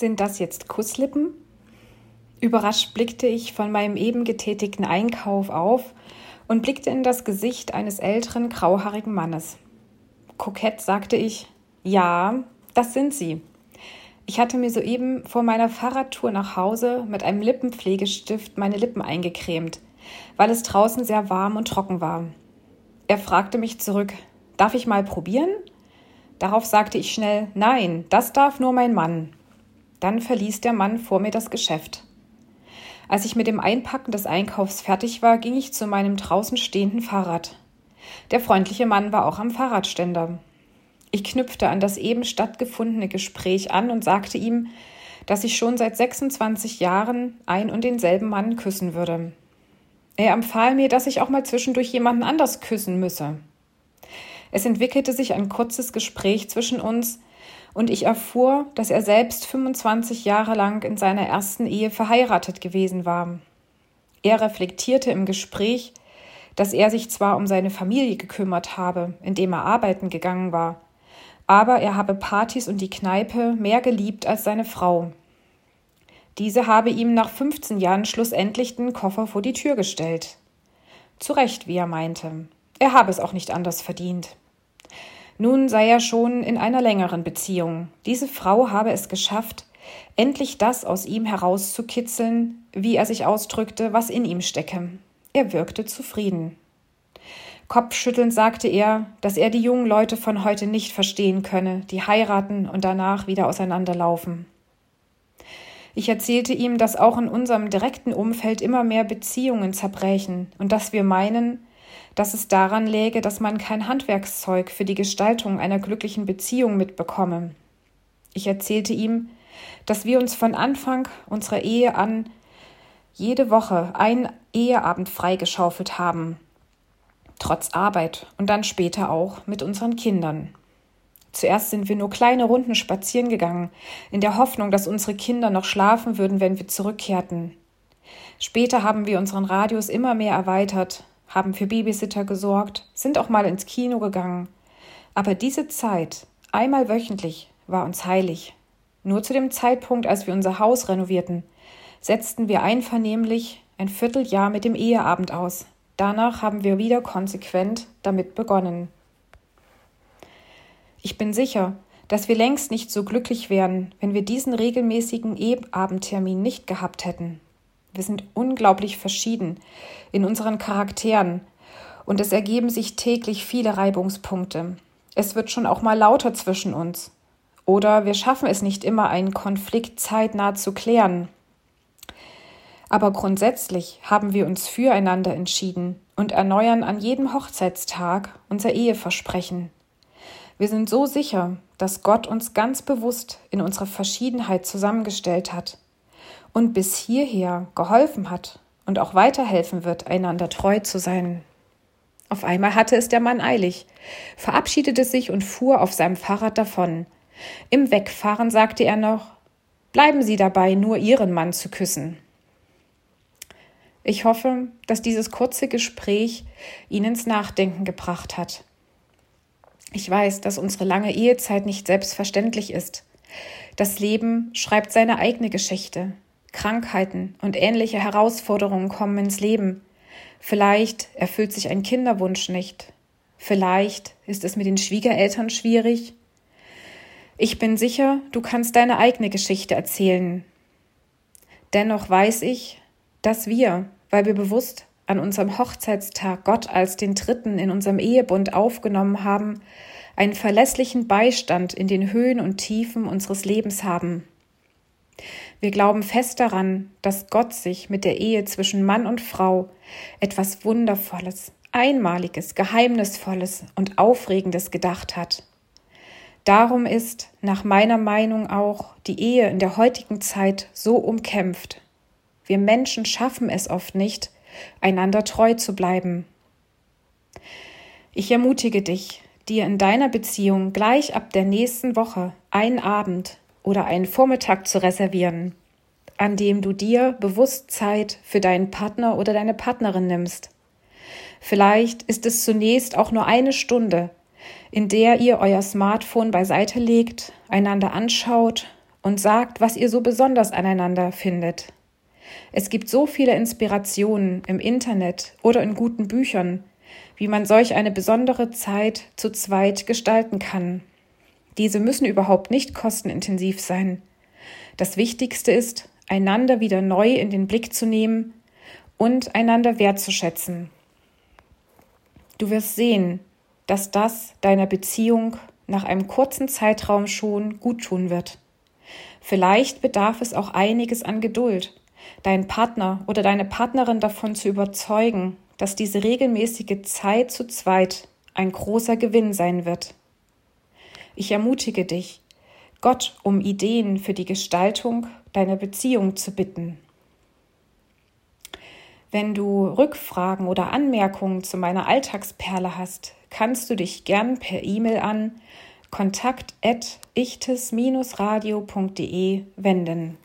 Sind das jetzt Kusslippen? Überrascht blickte ich von meinem eben getätigten Einkauf auf und blickte in das Gesicht eines älteren, grauhaarigen Mannes. Kokett sagte ich, ja, das sind sie. Ich hatte mir soeben vor meiner Fahrradtour nach Hause mit einem Lippenpflegestift meine Lippen eingecremt, weil es draußen sehr warm und trocken war. Er fragte mich zurück, darf ich mal probieren? Darauf sagte ich schnell, nein, das darf nur mein Mann. Dann verließ der Mann vor mir das Geschäft. Als ich mit dem Einpacken des Einkaufs fertig war, ging ich zu meinem draußen stehenden Fahrrad. Der freundliche Mann war auch am Fahrradständer. Ich knüpfte an das eben stattgefundene Gespräch an und sagte ihm, dass ich schon seit 26 Jahren ein und denselben Mann küssen würde. Er empfahl mir, dass ich auch mal zwischendurch jemanden anders küssen müsse. Es entwickelte sich ein kurzes Gespräch zwischen uns, und ich erfuhr, dass er selbst 25 Jahre lang in seiner ersten Ehe verheiratet gewesen war. Er reflektierte im Gespräch, dass er sich zwar um seine Familie gekümmert habe, indem er arbeiten gegangen war, aber er habe Partys und die Kneipe mehr geliebt als seine Frau. Diese habe ihm nach 15 Jahren schlussendlich den Koffer vor die Tür gestellt. Zu Recht, wie er meinte. Er habe es auch nicht anders verdient. Nun sei er schon in einer längeren Beziehung. Diese Frau habe es geschafft, endlich das aus ihm herauszukitzeln, wie er sich ausdrückte, was in ihm stecke. Er wirkte zufrieden. Kopfschüttelnd sagte er, dass er die jungen Leute von heute nicht verstehen könne, die heiraten und danach wieder auseinanderlaufen. Ich erzählte ihm, dass auch in unserem direkten Umfeld immer mehr Beziehungen zerbrechen und dass wir meinen, dass es daran läge, dass man kein Handwerkszeug für die Gestaltung einer glücklichen Beziehung mitbekomme. Ich erzählte ihm, dass wir uns von Anfang unserer Ehe an jede Woche einen Eheabend freigeschaufelt haben, trotz Arbeit und dann später auch mit unseren Kindern. Zuerst sind wir nur kleine Runden spazieren gegangen, in der Hoffnung, dass unsere Kinder noch schlafen würden, wenn wir zurückkehrten. Später haben wir unseren Radius immer mehr erweitert, haben für Babysitter gesorgt, sind auch mal ins Kino gegangen. Aber diese Zeit, einmal wöchentlich, war uns heilig. Nur zu dem Zeitpunkt, als wir unser Haus renovierten, setzten wir einvernehmlich ein Vierteljahr mit dem Eheabend aus. Danach haben wir wieder konsequent damit begonnen. Ich bin sicher, dass wir längst nicht so glücklich wären, wenn wir diesen regelmäßigen Eheabendtermin nicht gehabt hätten. Wir sind unglaublich verschieden in unseren Charakteren und es ergeben sich täglich viele Reibungspunkte. Es wird schon auch mal lauter zwischen uns. Oder wir schaffen es nicht immer, einen Konflikt zeitnah zu klären. Aber grundsätzlich haben wir uns füreinander entschieden und erneuern an jedem Hochzeitstag unser Eheversprechen. Wir sind so sicher, dass Gott uns ganz bewusst in unserer Verschiedenheit zusammengestellt hat und bis hierher geholfen hat und auch weiterhelfen wird, einander treu zu sein. Auf einmal hatte es der Mann eilig, verabschiedete sich und fuhr auf seinem Fahrrad davon. Im Wegfahren sagte er noch Bleiben Sie dabei, nur Ihren Mann zu küssen. Ich hoffe, dass dieses kurze Gespräch ihn ins Nachdenken gebracht hat. Ich weiß, dass unsere lange Ehezeit nicht selbstverständlich ist. Das Leben schreibt seine eigene Geschichte. Krankheiten und ähnliche Herausforderungen kommen ins Leben. Vielleicht erfüllt sich ein Kinderwunsch nicht. Vielleicht ist es mit den Schwiegereltern schwierig. Ich bin sicher, du kannst deine eigene Geschichte erzählen. Dennoch weiß ich, dass wir, weil wir bewusst an unserem Hochzeitstag Gott als den Dritten in unserem Ehebund aufgenommen haben, einen verlässlichen Beistand in den Höhen und Tiefen unseres Lebens haben. Wir glauben fest daran, dass Gott sich mit der Ehe zwischen Mann und Frau etwas Wundervolles, Einmaliges, Geheimnisvolles und Aufregendes gedacht hat. Darum ist, nach meiner Meinung auch, die Ehe in der heutigen Zeit so umkämpft. Wir Menschen schaffen es oft nicht, einander treu zu bleiben. Ich ermutige dich, dir in deiner Beziehung gleich ab der nächsten Woche einen Abend oder einen Vormittag zu reservieren, an dem du dir bewusst Zeit für deinen Partner oder deine Partnerin nimmst. Vielleicht ist es zunächst auch nur eine Stunde, in der ihr euer Smartphone beiseite legt, einander anschaut und sagt, was ihr so besonders aneinander findet. Es gibt so viele Inspirationen im Internet oder in guten Büchern, wie man solch eine besondere Zeit zu zweit gestalten kann. Diese müssen überhaupt nicht kostenintensiv sein. Das Wichtigste ist, einander wieder neu in den Blick zu nehmen und einander wertzuschätzen. Du wirst sehen, dass das deiner Beziehung nach einem kurzen Zeitraum schon gut tun wird. Vielleicht bedarf es auch einiges an Geduld, deinen Partner oder deine Partnerin davon zu überzeugen, dass diese regelmäßige Zeit zu zweit ein großer Gewinn sein wird. Ich ermutige dich, Gott um Ideen für die Gestaltung deiner Beziehung zu bitten. Wenn du Rückfragen oder Anmerkungen zu meiner Alltagsperle hast, kannst du dich gern per E-Mail an kontakt@ichtes-radio.de wenden.